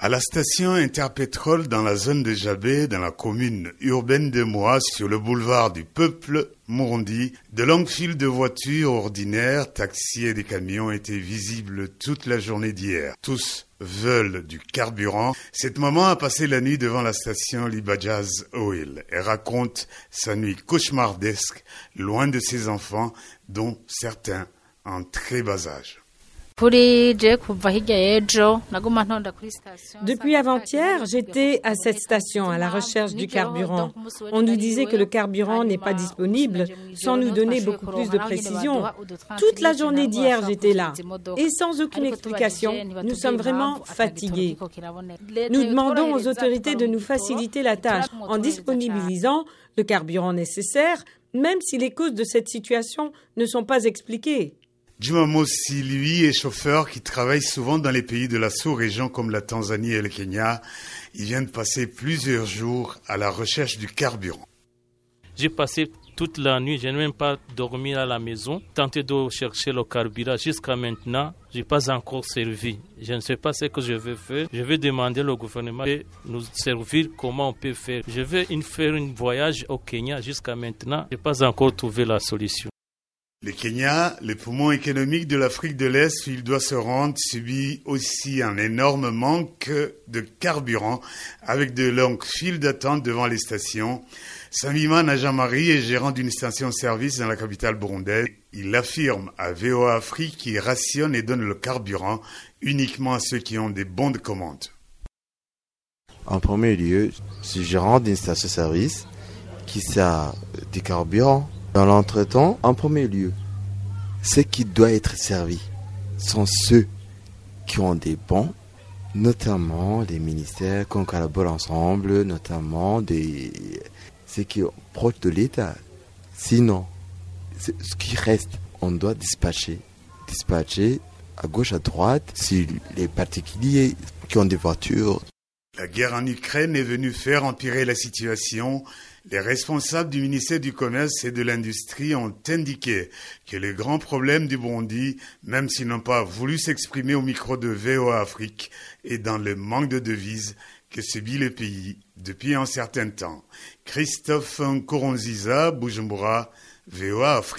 À la station Interpétrole dans la zone de Jabé, dans la commune urbaine de Mois, sur le boulevard du Peuple, Mourndi, de longues files de voitures ordinaires, taxis et des camions étaient visibles toute la journée d'hier. Tous veulent du carburant. Cette maman a passé la nuit devant la station Libajaz Oil et raconte sa nuit cauchemardesque, loin de ses enfants, dont certains en très bas âge. Depuis avant-hier, j'étais à cette station à la recherche du carburant. On nous disait que le carburant n'est pas disponible sans nous donner beaucoup plus de précision. Toute la journée d'hier, j'étais là. Et sans aucune explication, nous sommes vraiment fatigués. Nous demandons aux autorités de nous faciliter la tâche en disponibilisant le carburant nécessaire, même si les causes de cette situation ne sont pas expliquées. Juma lui, est chauffeur qui travaille souvent dans les pays de la sous-région comme la Tanzanie et le Kenya. Il vient de passer plusieurs jours à la recherche du carburant. J'ai passé toute la nuit, je n'ai même pas dormi à la maison, tenté de chercher le carburant. Jusqu'à maintenant, je n'ai pas encore servi. Je ne sais pas ce que je vais faire. Je vais demander au gouvernement de nous servir comment on peut faire. Je vais faire un voyage au Kenya. Jusqu'à maintenant, je n'ai pas encore trouvé la solution. Le Kenya, le poumon économique de l'Afrique de l'Est, il doit se rendre, subit aussi un énorme manque de carburant avec de longues files d'attente devant les stations. Samima Najamari est gérant d'une station-service dans la capitale burundaise. Il affirme à VOA Afrique qu'il rationne et donne le carburant uniquement à ceux qui ont des bons de commande. En premier lieu, je gérant d'une station-service qui sert du carburant dans l'entretemps, en premier lieu, ce qui doit être servi sont ceux qui ont des bons, notamment les ministères qu'on collabore ensemble, notamment ceux qui sont proches de l'État. Sinon, ce qui reste, on doit dispatcher. Dispatcher à gauche, à droite, si les particuliers qui ont des voitures la guerre en Ukraine est venue faire empirer la situation. Les responsables du ministère du Commerce et de l'Industrie ont indiqué que le grand problème du Burundi, même s'ils n'ont pas voulu s'exprimer au micro de VOA Afrique, est dans le manque de devises que subit le pays depuis un certain temps. Christophe Koronziza, Bujumbura, VOA Afrique.